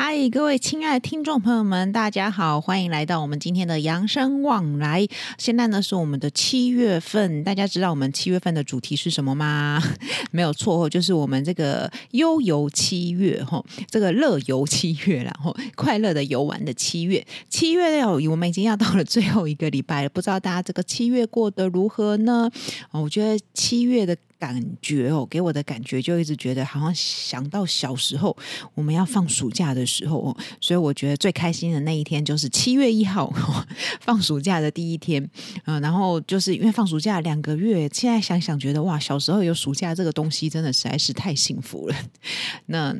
嗨，各位亲爱的听众朋友们，大家好，欢迎来到我们今天的养生往来。现在呢是我们的七月份，大家知道我们七月份的主题是什么吗？没有错，就是我们这个悠游七月哈，这个乐游七月，然后快乐的游玩的七月。七月要我们已经要到了最后一个礼拜了，不知道大家这个七月过得如何呢？我觉得七月的。感觉哦，给我的感觉就一直觉得好像想到小时候我们要放暑假的时候哦，所以我觉得最开心的那一天就是七月一号，放暑假的第一天。嗯，然后就是因为放暑假两个月，现在想想觉得哇，小时候有暑假这个东西真的实在是太幸福了。那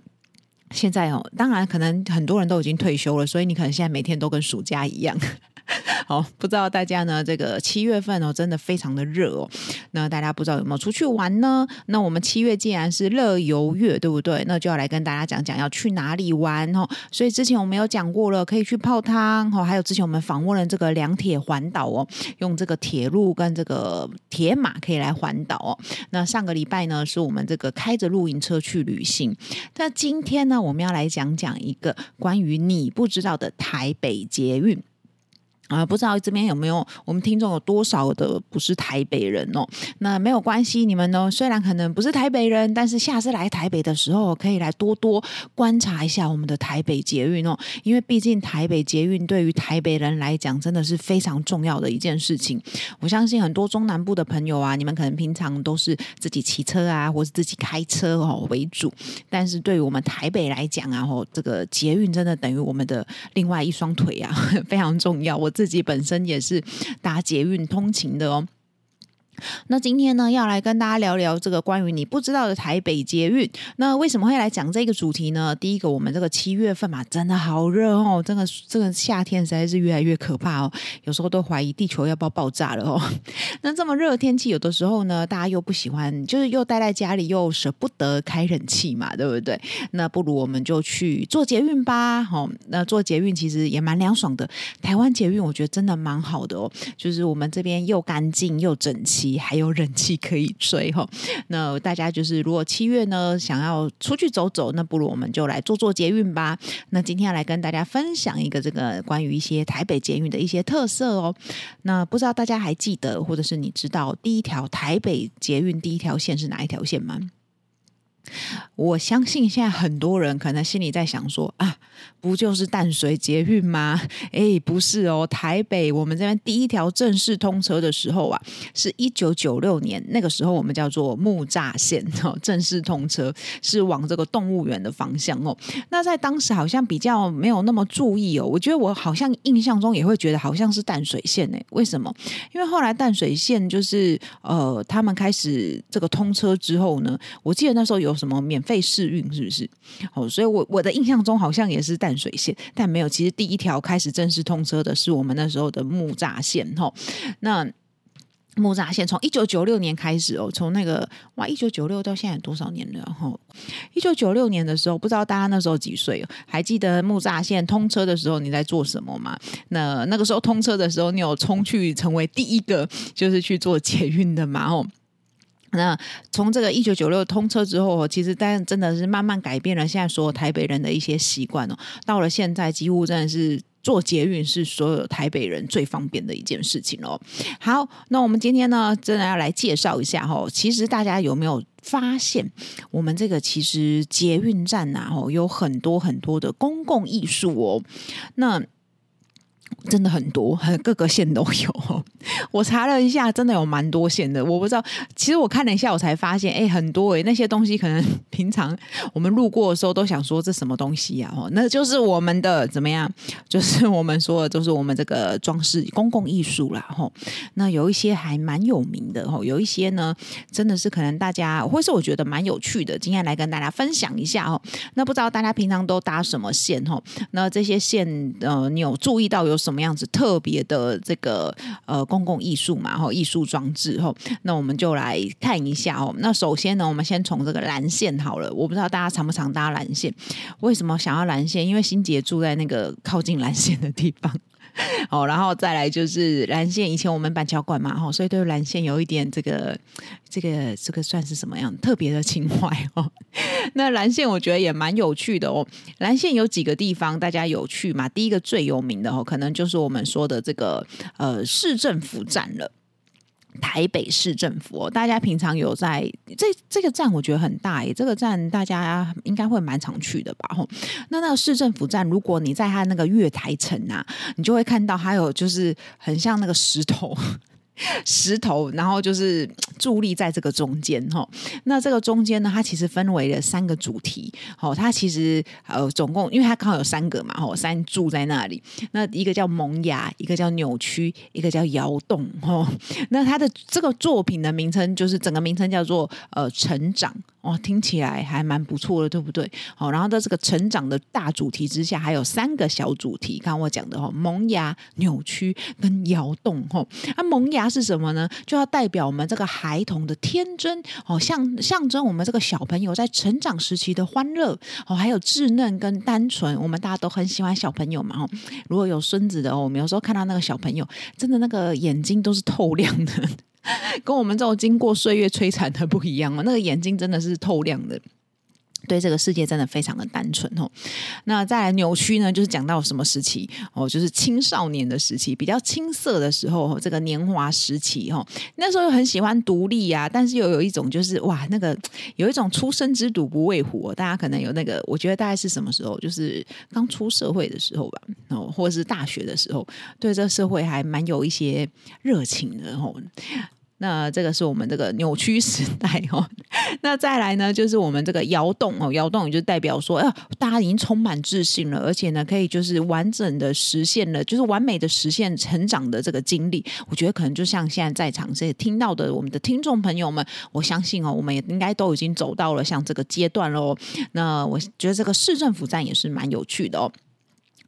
现在哦，当然可能很多人都已经退休了，所以你可能现在每天都跟暑假一样。好，不知道大家呢？这个七月份哦，真的非常的热哦。那大家不知道有没有出去玩呢？那我们七月既然是乐游月，对不对？那就要来跟大家讲讲要去哪里玩哦。所以之前我们有讲过了，可以去泡汤哦。还有之前我们访问了这个两铁环岛哦，用这个铁路跟这个铁马可以来环岛哦。那上个礼拜呢，是我们这个开着露营车去旅行。那今天呢，我们要来讲讲一个关于你不知道的台北捷运。啊，不知道这边有没有我们听众有多少的不是台北人哦？那没有关系，你们呢，虽然可能不是台北人，但是下次来台北的时候，可以来多多观察一下我们的台北捷运哦。因为毕竟台北捷运对于台北人来讲，真的是非常重要的一件事情。我相信很多中南部的朋友啊，你们可能平常都是自己骑车啊，或是自己开车哦为主。但是对于我们台北来讲啊，哦，这个捷运真的等于我们的另外一双腿啊，非常重要。我。自己本身也是搭捷运通勤的哦。那今天呢，要来跟大家聊聊这个关于你不知道的台北捷运。那为什么会来讲这个主题呢？第一个，我们这个七月份嘛，真的好热哦，真的这个夏天实在是越来越可怕哦，有时候都怀疑地球要不要爆炸了哦。那这么热的天气，有的时候呢，大家又不喜欢，就是又待在家里，又舍不得开冷气嘛，对不对？那不如我们就去坐捷运吧。哦，那坐捷运其实也蛮凉爽的。台湾捷运我觉得真的蛮好的哦，就是我们这边又干净又整齐。还有人气可以追哈，那大家就是如果七月呢想要出去走走，那不如我们就来做做捷运吧。那今天要来跟大家分享一个这个关于一些台北捷运的一些特色哦。那不知道大家还记得，或者是你知道第一条台北捷运第一条线是哪一条线吗？我相信现在很多人可能心里在想说啊，不就是淡水捷运吗？诶，不是哦，台北我们这边第一条正式通车的时候啊，是一九九六年，那个时候我们叫做木栅线 哦，正式通车是往这个动物园的方向哦。那在当时好像比较没有那么注意哦，我觉得我好像印象中也会觉得好像是淡水线呢，为什么？因为后来淡水线就是呃，他们开始这个通车之后呢，我记得那时候有。什么免费试运是不是？哦，所以我我的印象中好像也是淡水线，但没有。其实第一条开始正式通车的是我们那时候的木栅线。哈，那木栅线从一九九六年开始哦，从那个哇，一九九六到现在多少年了？然后一九九六年的时候，不知道大家那时候几岁？还记得木栅线通车的时候你在做什么吗？那那个时候通车的时候，你有冲去成为第一个就是去做捷运的吗？哦。那从这个一九九六通车之后，其实但真的是慢慢改变了现在所有台北人的一些习惯哦。到了现在，几乎真的是坐捷运是所有台北人最方便的一件事情哦。好，那我们今天呢，真的要来介绍一下哈。其实大家有没有发现，我们这个其实捷运站呐，哦，有很多很多的公共艺术哦。那真的很多，很各个线都有。我查了一下，真的有蛮多线的。我不知道，其实我看了一下，我才发现，哎，很多哎，那些东西可能平常我们路过的时候都想说这什么东西呀？哦，那就是我们的怎么样？就是我们说的，就是我们这个装饰公共艺术啦。吼，那有一些还蛮有名的。吼，有一些呢，真的是可能大家，或是我觉得蛮有趣的，今天来跟大家分享一下哦。那不知道大家平常都搭什么线？吼，那这些线，呃，你有注意到有？什么样子特别的这个呃公共艺术嘛，哈，艺术装置哈。那我们就来看一下哦。那首先呢，我们先从这个蓝线好了。我不知道大家常不常搭蓝线？为什么想要蓝线？因为心杰住在那个靠近蓝线的地方。哦，然后再来就是蓝线，以前我们板桥馆嘛，哈，所以对蓝线有一点这个、这个、这个算是什么样特别的情怀哦。那蓝线我觉得也蛮有趣的哦。蓝线有几个地方大家有趣嘛？第一个最有名的哦，可能就是我们说的这个呃市政府站了。台北市政府，大家平常有在这这个站，我觉得很大耶，这个站大家应该会蛮常去的吧？吼，那那个市政府站，如果你在它那个月台层啊，你就会看到它有就是很像那个石头。石头，然后就是伫立在这个中间哈。那这个中间呢，它其实分为了三个主题。哦，它其实呃总共，因为它刚好有三个嘛，哦，三柱在那里。那一个叫萌芽，一个叫扭曲，一个叫摇动。哦，那它的这个作品的名称就是整个名称叫做呃成长。哦，听起来还蛮不错的，对不对？好，然后在这个成长的大主题之下，还有三个小主题。刚刚我讲的哈，萌芽、扭曲跟摇动。哈，那萌芽是什么呢？就要代表我们这个孩童的天真，哦，象象征我们这个小朋友在成长时期的欢乐，哦，还有稚嫩跟单纯。我们大家都很喜欢小朋友嘛，哦，如果有孙子的哦，我们有时候看到那个小朋友，真的那个眼睛都是透亮的。跟我们这种经过岁月摧残的不一样哦，那个眼睛真的是透亮的，对这个世界真的非常的单纯哦。那再来扭曲呢，就是讲到什么时期哦，就是青少年的时期，比较青涩的时候，这个年华时期哈。那时候又很喜欢独立啊，但是又有一种就是哇，那个有一种初生之犊不畏虎，大家可能有那个，我觉得大概是什么时候，就是刚出社会的时候吧，哦，或者是大学的时候，对这社会还蛮有一些热情的哦。那这个是我们这个扭曲时代哦，那再来呢，就是我们这个摇动哦，摇动也就代表说，哎，大家已经充满自信了，而且呢，可以就是完整的实现了，就是完美的实现成长的这个经历。我觉得可能就像现在在场这些听到的我们的听众朋友们，我相信哦，我们也应该都已经走到了像这个阶段喽。那我觉得这个市政府站也是蛮有趣的哦。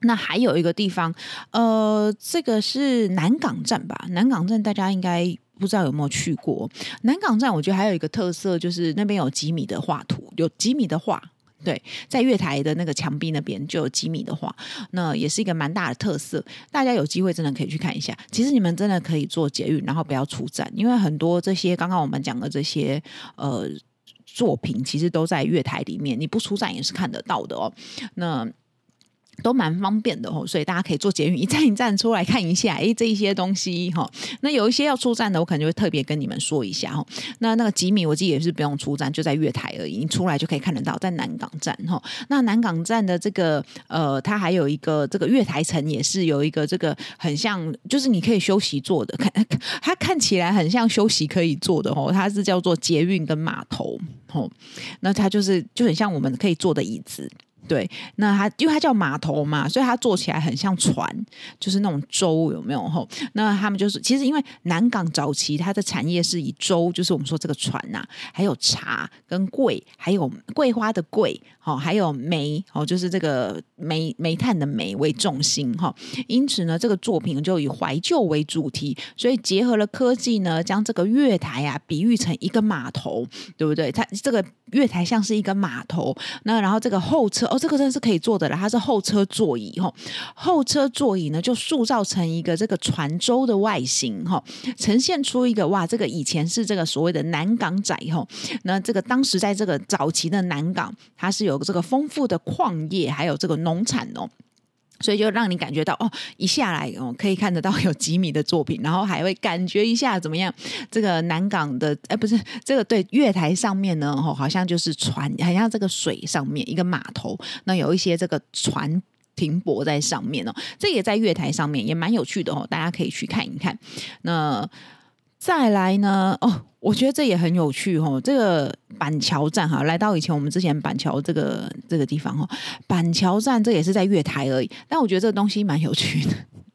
那还有一个地方，呃，这个是南港站吧？南港站大家应该。不知道有没有去过南港站？我觉得还有一个特色，就是那边有几米的画图，有几米的画。对，在月台的那个墙壁那边就有几米的画，那也是一个蛮大的特色。大家有机会真的可以去看一下。其实你们真的可以坐捷运，然后不要出站，因为很多这些刚刚我们讲的这些呃作品，其实都在月台里面，你不出站也是看得到的哦。那。都蛮方便的哦，所以大家可以坐捷运一站一站出来看一下，诶，这一些东西哈。那有一些要出站的，我可能就会特别跟你们说一下哈。那那个吉米，我记得也是不用出站，就在月台而已，你出来就可以看得到，在南港站哈。那南港站的这个呃，它还有一个这个月台层，也是有一个这个很像，就是你可以休息坐的，看 它看起来很像休息可以坐的哦。它是叫做捷运跟码头哦，那它就是就很像我们可以坐的椅子。对，那它因为它叫码头嘛，所以它坐起来很像船，就是那种舟，有没有？吼，那他们就是其实因为南港早期它的产业是以舟，就是我们说这个船呐、还有茶跟桂，还有桂花的桂，好，还有煤，哦，就是这个煤煤炭的煤为重心，哈。因此呢，这个作品就以怀旧为主题，所以结合了科技呢，将这个月台啊比喻成一个码头，对不对？它这个月台像是一个码头，那然后这个后侧哦。这个真的是可以坐的了，它是后车座椅哈，后车座椅呢就塑造成一个这个船舟的外形哈，呈现出一个哇，这个以前是这个所谓的南港仔哈，那这个当时在这个早期的南港，它是有这个丰富的矿业，还有这个农产哦。所以就让你感觉到哦，一下来哦，可以看得到有几米的作品，然后还会感觉一下怎么样？这个南港的哎，不是这个对月台上面呢，哦，好像就是船，好像这个水上面一个码头，那有一些这个船停泊在上面哦，这也在月台上面，也蛮有趣的哦，大家可以去看一看。那再来呢，哦。我觉得这也很有趣哦，这个板桥站哈，来到以前我们之前板桥这个这个地方哦，板桥站这也是在月台而已，但我觉得这个东西蛮有趣的，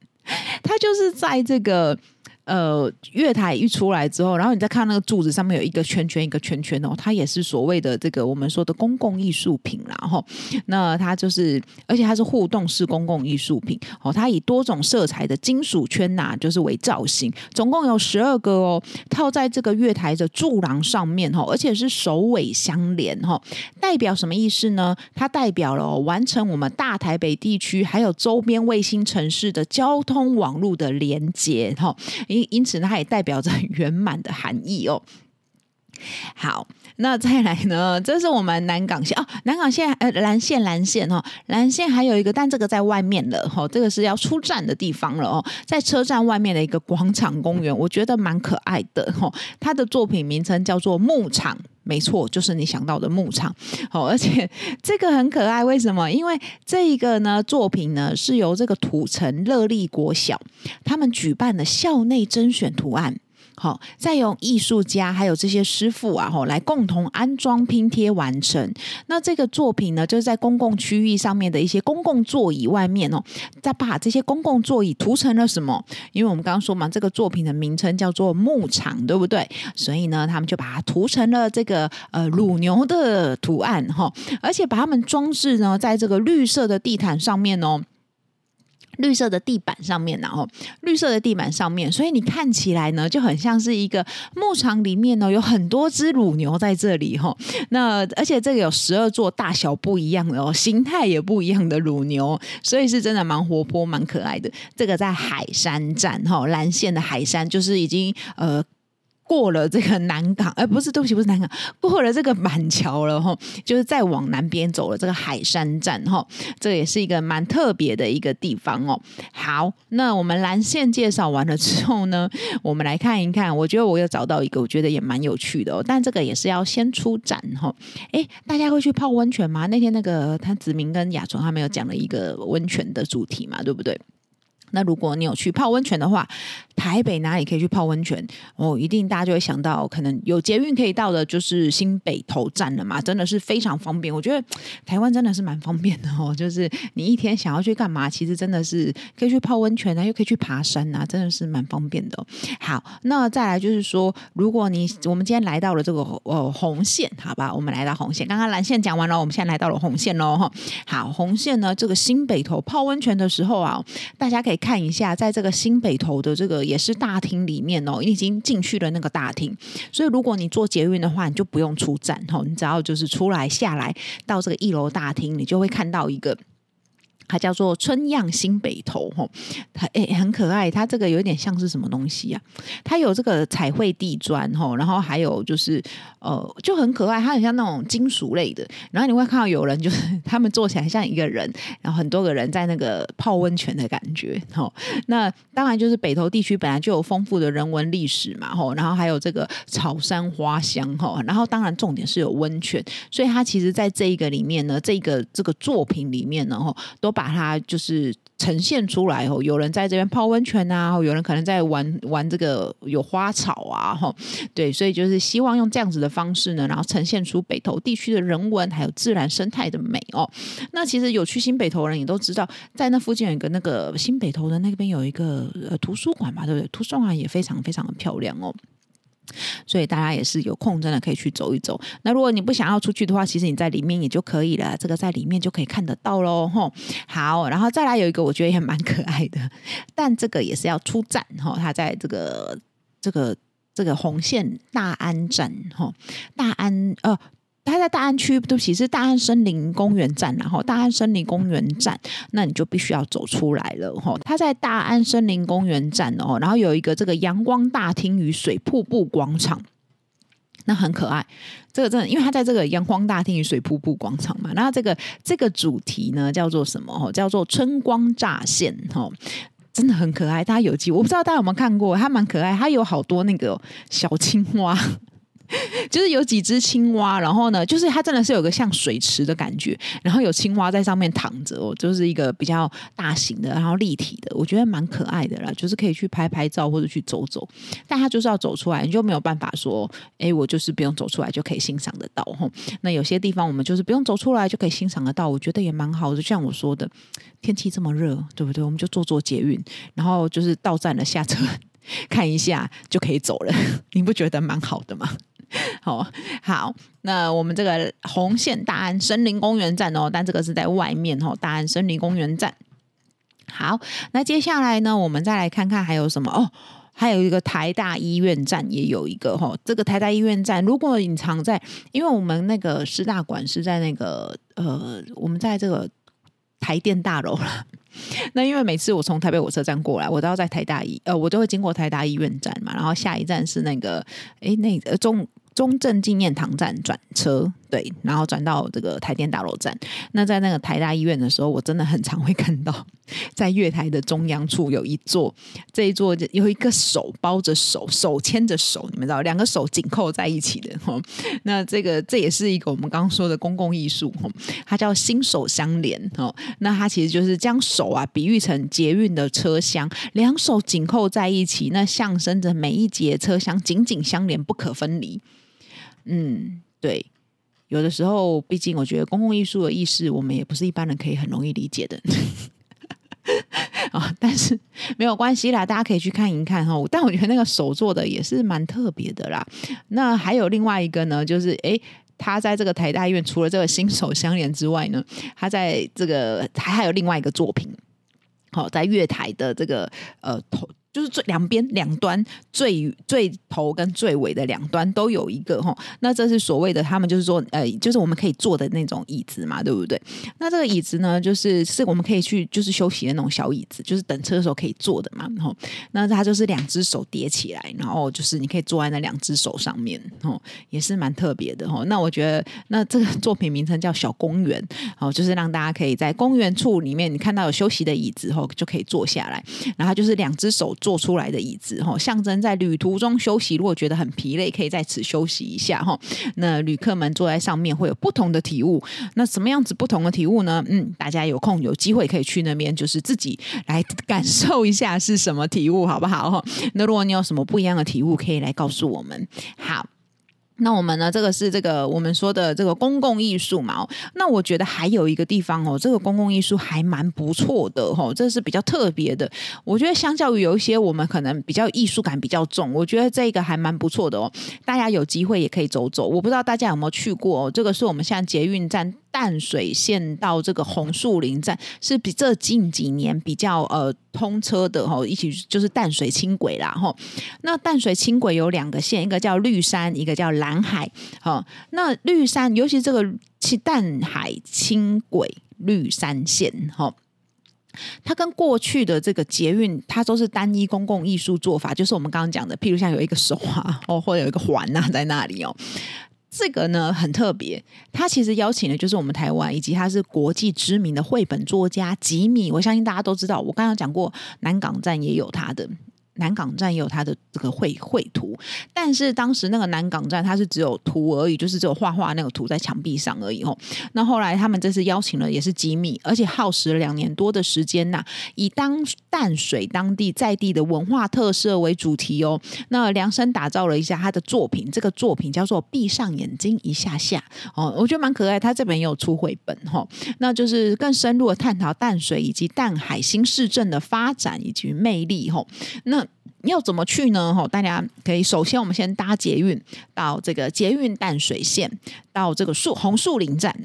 它就是在这个呃月台一出来之后，然后你再看那个柱子上面有一个圈圈一个圈圈哦，它也是所谓的这个我们说的公共艺术品啦。然后那它就是，而且它是互动式公共艺术品哦，它以多种色彩的金属圈呐，就是为造型，总共有十二个哦，套在这个月台的柱廊上面哈，而且是首尾相连哈，代表什么意思呢？它代表了完成我们大台北地区还有周边卫星城市的交通网络的连接哈，因因此呢，它也代表着圆满的含义哦。好，那再来呢？这是我们南港线哦，南港线呃蓝线蓝线哦，蓝线还有一个，但这个在外面了哈、哦，这个是要出站的地方了哦，在车站外面的一个广场公园，我觉得蛮可爱的哈、哦。它的作品名称叫做牧场，没错，就是你想到的牧场。哦，而且这个很可爱，为什么？因为这一个呢作品呢是由这个土城乐利国小他们举办的校内甄选图案。好，再由艺术家还有这些师傅啊，吼，来共同安装拼贴完成。那这个作品呢，就是在公共区域上面的一些公共座椅外面哦，再把这些公共座椅涂成了什么？因为我们刚刚说嘛，这个作品的名称叫做牧场，对不对？所以呢，他们就把它涂成了这个呃乳牛的图案哈，而且把它们装饰呢，在这个绿色的地毯上面哦。绿色的地板上面，然后绿色的地板上面，所以你看起来呢，就很像是一个牧场里面呢，有很多只乳牛在这里哈。那而且这个有十二座大小不一样的哦，形态也不一样的乳牛，所以是真的蛮活泼、蛮可爱的。这个在海山站哈，蓝线的海山就是已经呃。过了这个南港，哎，不是，对不起，不是南港，过了这个板桥了哈，就是再往南边走了这个海山站哈，这也是一个蛮特别的一个地方哦。好，那我们蓝线介绍完了之后呢，我们来看一看，我觉得我有找到一个，我觉得也蛮有趣的哦，但这个也是要先出展哈。哎，大家会去泡温泉吗？那天那个他子明跟雅纯他们有讲了一个温泉的主题嘛，对不对？那如果你有去泡温泉的话，台北哪里可以去泡温泉？哦，一定大家就会想到，可能有捷运可以到的，就是新北投站了嘛，真的是非常方便。我觉得台湾真的是蛮方便的哦，就是你一天想要去干嘛，其实真的是可以去泡温泉啊，又可以去爬山啊，真的是蛮方便的。好，那再来就是说，如果你我们今天来到了这个呃红线，好吧，我们来到红线，刚刚蓝线讲完了，我们现在来到了红线喽哈。好，红线呢，这个新北投泡温泉的时候啊，大家可以。看一下，在这个新北投的这个也是大厅里面哦，你已经进去了那个大厅，所以如果你坐捷运的话，你就不用出站哦，你只要就是出来下来到这个一楼大厅，你就会看到一个。它叫做春样新北投吼，它诶很可爱，它这个有点像是什么东西、啊？它有这个彩绘地砖吼，然后还有就是呃就很可爱，它很像那种金属类的。然后你会看到有人就是 他们坐起来像一个人，然后很多个人在那个泡温泉的感觉吼。那当然就是北投地区本来就有丰富的人文历史嘛吼，然后还有这个草山花香吼，然后当然重点是有温泉，所以它其实在这一个里面呢，这个这个作品里面呢吼都。把它就是呈现出来哦，有人在这边泡温泉啊，有人可能在玩玩这个有花草啊，哈，对，所以就是希望用这样子的方式呢，然后呈现出北投地区的人文还有自然生态的美哦。那其实有去新北投人也都知道，在那附近有一个那个新北投的那边有一个呃图书馆嘛，对不对？图书馆也非常非常的漂亮哦。所以大家也是有空，真的可以去走一走。那如果你不想要出去的话，其实你在里面也就可以了。这个在里面就可以看得到喽，吼。好，然后再来有一个，我觉得也蛮可爱的，但这个也是要出站，吼。它在这个这个这个红线大安站，吼，大安呃。它在大安区，对不起，是大安森林公园站，然后大安森林公园站，那你就必须要走出来了，哈。它在大安森林公园站哦，然后有一个这个阳光大厅与水瀑布广场，那很可爱。这个真的，因为它在这个阳光大厅与水瀑布广场嘛，那这个这个主题呢叫做什么？哈，叫做春光乍现，哈，真的很可爱。大家有机，我不知道大家有没有看过，它蛮可爱，它有好多那个小青蛙。就是有几只青蛙，然后呢，就是它真的是有个像水池的感觉，然后有青蛙在上面躺着哦，就是一个比较大型的，然后立体的，我觉得蛮可爱的啦，就是可以去拍拍照或者去走走，但它就是要走出来，你就没有办法说，哎，我就是不用走出来就可以欣赏得到吼。那有些地方我们就是不用走出来就可以欣赏得到，我觉得也蛮好的。就像我说的，天气这么热，对不对？我们就坐坐捷运，然后就是到站了下车。看一下就可以走了，你不觉得蛮好的吗？好好，那我们这个红线大安森林公园站哦，但这个是在外面哦，大安森林公园站。好，那接下来呢，我们再来看看还有什么哦，还有一个台大医院站也有一个哈、这个台大医院站，如果隐藏在，因为我们那个师大馆是在那个呃，我们在这个台电大楼了。那因为每次我从台北火车站过来，我都要在台大医呃，我都会经过台大医院站嘛，然后下一站是那个诶，那个中中正纪念堂站转车。对，然后转到这个台电大楼站。那在那个台大医院的时候，我真的很常会看到，在月台的中央处有一座，这一座有一个手包着手，手牵着手，你们知道，两个手紧扣在一起的。那这个这也是一个我们刚刚说的公共艺术，它叫心手相连。那它其实就是将手啊比喻成捷运的车厢，两手紧扣在一起，那象征着每一节车厢紧紧相连，不可分离。嗯，对。有的时候，毕竟我觉得公共艺术的意识，我们也不是一般人可以很容易理解的 啊。但是没有关系啦，大家可以去看一看哈。但我觉得那个手做的也是蛮特别的啦。那还有另外一个呢，就是诶，他在这个台大医院，除了这个心手相连之外呢，他在这个还还有另外一个作品，好，在月台的这个呃头。就是最两边两端最最头跟最尾的两端都有一个哈，那这是所谓的他们就是说呃，就是我们可以坐的那种椅子嘛，对不对？那这个椅子呢，就是是我们可以去就是休息的那种小椅子，就是等车的时候可以坐的嘛。然后那它就是两只手叠起来，然后就是你可以坐在那两只手上面，哦，也是蛮特别的哈。那我觉得那这个作品名称叫小公园，哦，就是让大家可以在公园处里面，你看到有休息的椅子后就可以坐下来，然后就是两只手。做出来的椅子哈，象征在旅途中休息。如果觉得很疲累，可以在此休息一下哈。那旅客们坐在上面会有不同的体悟。那什么样子不同的体悟呢？嗯，大家有空有机会可以去那边，就是自己来感受一下是什么体悟，好不好？哈，那如果你有什么不一样的体悟，可以来告诉我们。好。那我们呢？这个是这个我们说的这个公共艺术嘛。那我觉得还有一个地方哦，这个公共艺术还蛮不错的哦，这是比较特别的。我觉得相较于有一些我们可能比较艺术感比较重，我觉得这个还蛮不错的哦。大家有机会也可以走走。我不知道大家有没有去过哦，这个是我们现在捷运站。淡水线到这个红树林站是比这近几年比较呃通车的哈，一起就是淡水轻轨啦哈。那淡水轻轨有两个线，一个叫绿山，一个叫蓝海。好，那绿山尤其这个淡海轻轨绿山线哈，它跟过去的这个捷运，它都是单一公共艺术做法，就是我们刚刚讲的，譬如像有一个手啊，哦，或者有一个环啊在那里哦。这个呢很特别，他其实邀请的就是我们台湾，以及他是国际知名的绘本作家吉米。我相信大家都知道，我刚刚讲过南港站也有他的。南港站也有它的这个绘绘图，但是当时那个南港站它是只有图而已，就是只有画画那个图在墙壁上而已哦。那后来他们这次邀请了也是吉米，而且耗时了两年多的时间呐，以当淡水当地在地的文化特色为主题哦。那量身打造了一下他的作品，这个作品叫做《闭上眼睛一下下》哦，我觉得蛮可爱。他这边也有出绘本哈，那就是更深入的探讨淡水以及淡海新市镇的发展以及魅力哈。那要怎么去呢？哈，大家可以首先我们先搭捷运到这个捷运淡水线，到这个树红树林站。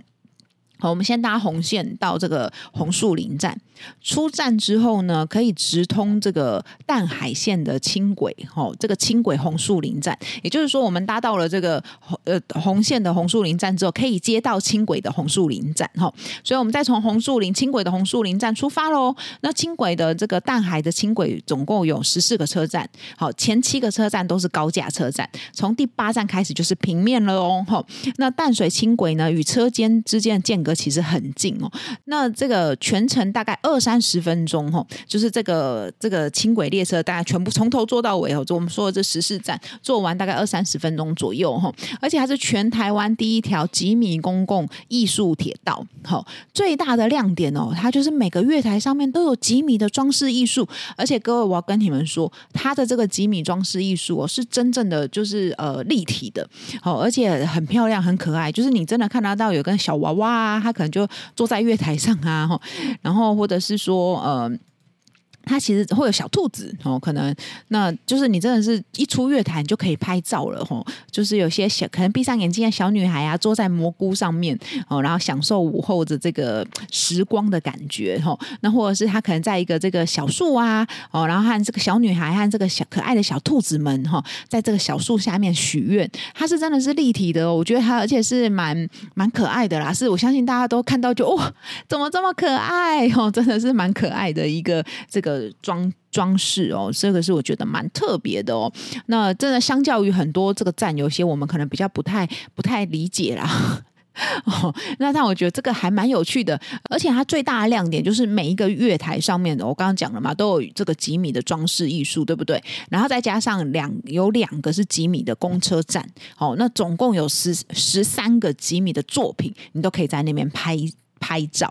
好，我们先搭红线到这个红树林站。出站之后呢，可以直通这个淡海线的轻轨。哈，这个轻轨红树林站，也就是说，我们搭到了这个呃红线的红树林站之后，可以接到轻轨的红树林站。哈，所以我们再从红树林轻轨的红树林站出发喽。那轻轨的这个淡海的轻轨总共有十四个车站。好，前七个车站都是高架车站，从第八站开始就是平面了哦。哈，那淡水轻轨呢，与车间之间的间隔。其实很近哦，那这个全程大概二三十分钟哈，就是这个这个轻轨列车大概全部从头坐到尾哦，就我们说的这十四站坐完大概二三十分钟左右哈，而且它是全台湾第一条几米公共艺术铁道，好，最大的亮点哦，它就是每个月台上面都有几米的装饰艺术，而且各位我要跟你们说，它的这个几米装饰艺术哦，是真正的就是呃立体的，好，而且很漂亮很可爱，就是你真的看得到有个小娃娃啊。他可能就坐在月台上啊，然后或者是说，呃，它其实会有小兔子哦，可能那就是你真的是一出月台你就可以拍照了吼，就是有些小可能闭上眼睛的小女孩啊，坐在蘑菇上面哦，然后享受午后的这个时光的感觉吼，那或者是她可能在一个这个小树啊哦，然后和这个小女孩和这个小可爱的小兔子们哈，在这个小树下面许愿，它是真的是立体的，我觉得它而且是蛮蛮可爱的啦，是我相信大家都看到就哇，怎么这么可爱哦，真的是蛮可爱的一个这个。装装饰哦，这个是我觉得蛮特别的哦。那真的相较于很多这个站，有些我们可能比较不太不太理解啦。哦，那但我觉得这个还蛮有趣的，而且它最大的亮点就是每一个月台上面的，我刚刚讲了嘛，都有这个几米的装饰艺术，对不对？然后再加上两有两个是几米的公车站，哦，那总共有十十三个几米的作品，你都可以在那边拍。拍照，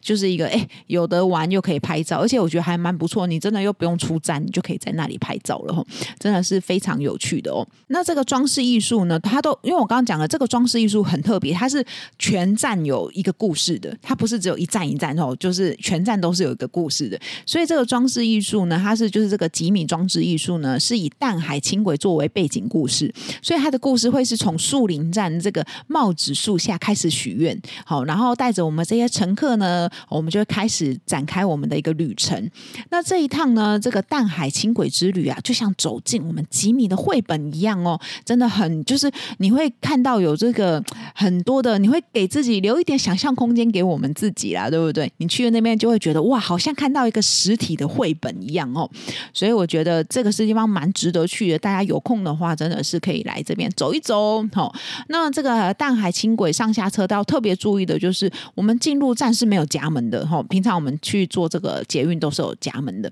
就是一个哎，有的玩又可以拍照，而且我觉得还蛮不错。你真的又不用出站，你就可以在那里拍照了，真的是非常有趣的哦。那这个装饰艺术呢，它都因为我刚刚讲了，这个装饰艺术很特别，它是全站有一个故事的，它不是只有一站一站哦，就是全站都是有一个故事的。所以这个装饰艺术呢，它是就是这个吉米装置艺术呢，是以淡海轻轨作为背景故事，所以它的故事会是从树林站这个帽子树下开始许愿，好，然后带着。我们这些乘客呢，我们就开始展开我们的一个旅程。那这一趟呢，这个淡海轻轨之旅啊，就像走进我们几米的绘本一样哦，真的很就是你会看到有这个很多的，你会给自己留一点想象空间给我们自己啦，对不对？你去了那边就会觉得哇，好像看到一个实体的绘本一样哦。所以我觉得这个是地方蛮值得去的，大家有空的话，真的是可以来这边走一走。哦，那这个淡海轻轨上下车道特别注意的就是。我们进入站是没有夹门的哈，平常我们去做这个捷运都是有夹门的，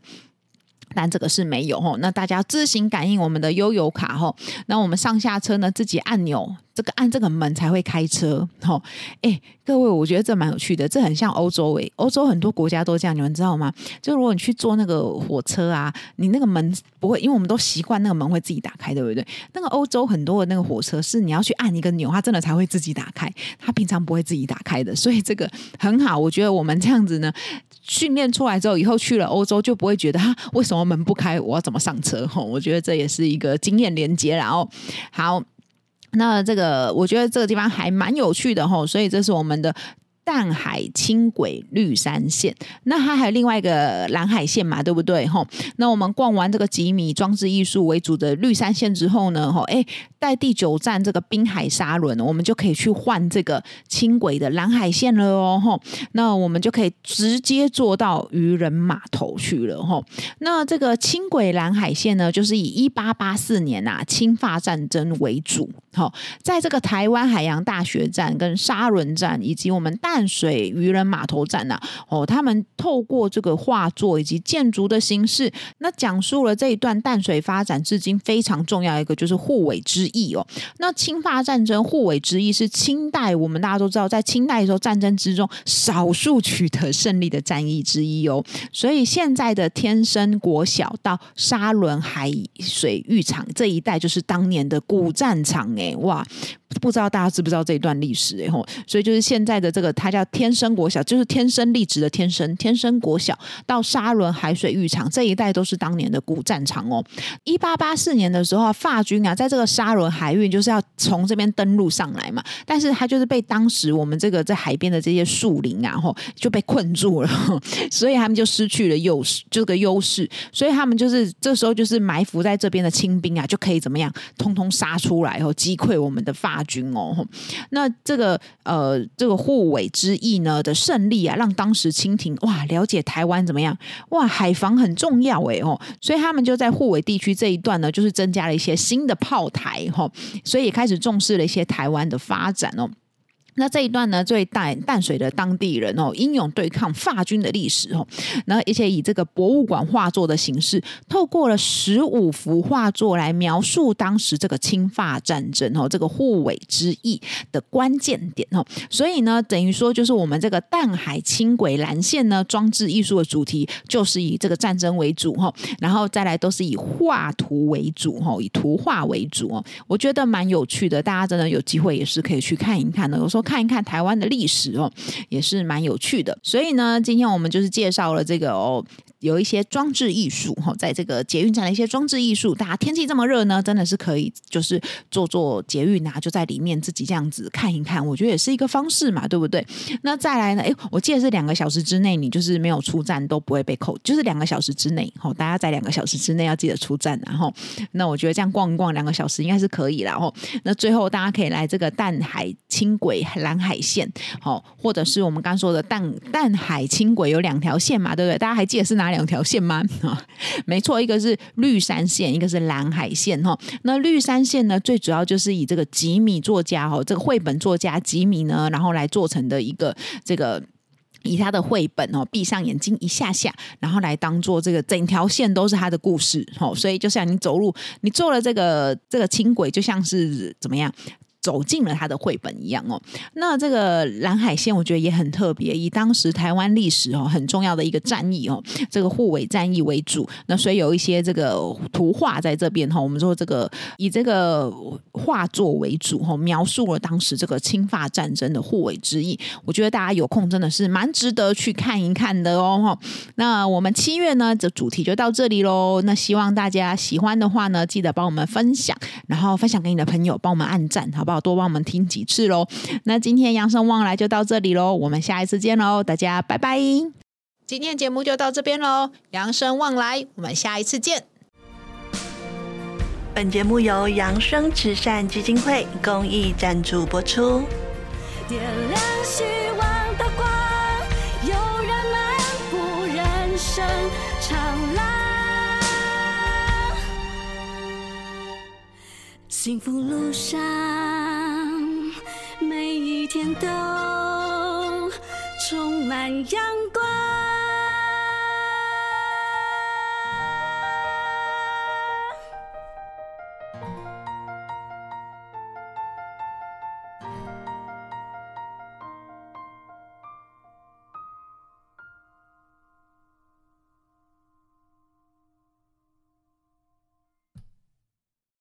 但这个是没有吼。那大家自行感应我们的悠游卡吼，那我们上下车呢，自己按钮。这个按这个门才会开车，吼，哎，各位，我觉得这蛮有趣的，这很像欧洲诶，欧洲很多国家都这样，你们知道吗？就如果你去坐那个火车啊，你那个门不会，因为我们都习惯那个门会自己打开，对不对？那个欧洲很多的那个火车是你要去按一个钮，它真的才会自己打开，它平常不会自己打开的，所以这个很好，我觉得我们这样子呢，训练出来之后，以后去了欧洲就不会觉得哈，为什么门不开，我要怎么上车？吼，我觉得这也是一个经验连接，然后好。那这个，我觉得这个地方还蛮有趣的吼，所以这是我们的淡海轻轨绿山线。那它还有另外一个蓝海线嘛，对不对吼？那我们逛完这个几米装置艺术为主的绿山线之后呢，吼，哎。在第九站这个滨海沙轮，我们就可以去换这个轻轨的蓝海线了哦。吼，那我们就可以直接坐到渔人码头去了。吼，那这个轻轨蓝海线呢，就是以一八八四年啊清法战争为主。好，在这个台湾海洋大学站、跟沙轮站以及我们淡水渔人码头站呐，哦，他们透过这个画作以及建筑的形式，那讲述了这一段淡水发展至今非常重要一个就是护尾之役哦，那清法战争护尾之役是清代，我们大家都知道，在清代的时候战争之中少数取得胜利的战役之一哦。所以现在的天生国小到沙仑海水浴场这一带，就是当年的古战场哎，哇！不知道大家知不知道这一段历史哎吼，所以就是现在的这个，它叫天生国小，就是天生丽质的天生天生国小到沙仑海水浴场这一带都是当年的古战场哦。一八八四年的时候，法军啊，在这个沙仑海运就是要从这边登陆上来嘛，但是他就是被当时我们这个在海边的这些树林啊，吼就被困住了，所以他们就失去了优势，这个优势，所以他们就是这时候就是埋伏在这边的清兵啊，就可以怎么样，通通杀出来，然后击溃我们的法。军哦，那这个呃，这个护尾之役呢的胜利啊，让当时清廷哇了解台湾怎么样哇，海防很重要哎哦，所以他们就在护尾地区这一段呢，就是增加了一些新的炮台哈，所以也开始重视了一些台湾的发展哦。那这一段呢，最淡淡水的当地人哦，英勇对抗法军的历史哦，然后而且以这个博物馆画作的形式，透过了十五幅画作来描述当时这个清法战争哦，这个护尾之役的关键点哦，所以呢，等于说就是我们这个淡海轻轨蓝线呢，装置艺术的主题就是以这个战争为主哈，然后再来都是以画图为主哈，以图画为主哦，我觉得蛮有趣的，大家真的有机会也是可以去看一看的，有时候。看一看台湾的历史哦，也是蛮有趣的。所以呢，今天我们就是介绍了这个哦。有一些装置艺术哈，在这个捷运站的一些装置艺术，大家天气这么热呢，真的是可以就是坐坐捷运啊，就在里面自己这样子看一看，我觉得也是一个方式嘛，对不对？那再来呢？哎，我记得是两个小时之内，你就是没有出站都不会被扣，就是两个小时之内，吼，大家在两个小时之内要记得出站，然后，那我觉得这样逛一逛两个小时应该是可以了，吼。那最后大家可以来这个淡海轻轨蓝海线，好，或者是我们刚说的淡淡海轻轨有两条线嘛，对不对？大家还记得是哪两条线吗？没错，一个是绿山线，一个是蓝海线，哈。那绿山线呢，最主要就是以这个吉米作家，哈，这个绘本作家吉米呢，然后来做成的一个这个。以他的绘本哦，闭上眼睛一下下，然后来当做这个整条线都是他的故事哦，所以就像你走路，你坐了这个这个轻轨，就像是怎么样？走进了他的绘本一样哦。那这个蓝海线，我觉得也很特别，以当时台湾历史哦很重要的一个战役哦，这个护尾战役为主。那所以有一些这个图画在这边哈，我们说这个以这个画作为主哈，描述了当时这个清法战争的护尾之意。我觉得大家有空真的是蛮值得去看一看的哦。那我们七月呢，这主题就到这里喽。那希望大家喜欢的话呢，记得帮我们分享，然后分享给你的朋友，帮我们按赞，好不好？多帮我们听几次喽。那今天扬生旺来就到这里喽，我们下一次见喽，大家拜拜。今天节目就到这边喽，扬生旺来，我们下一次见。本节目由扬生慈善基金会公益赞助播出。幸福路上，每一天都充满阳光。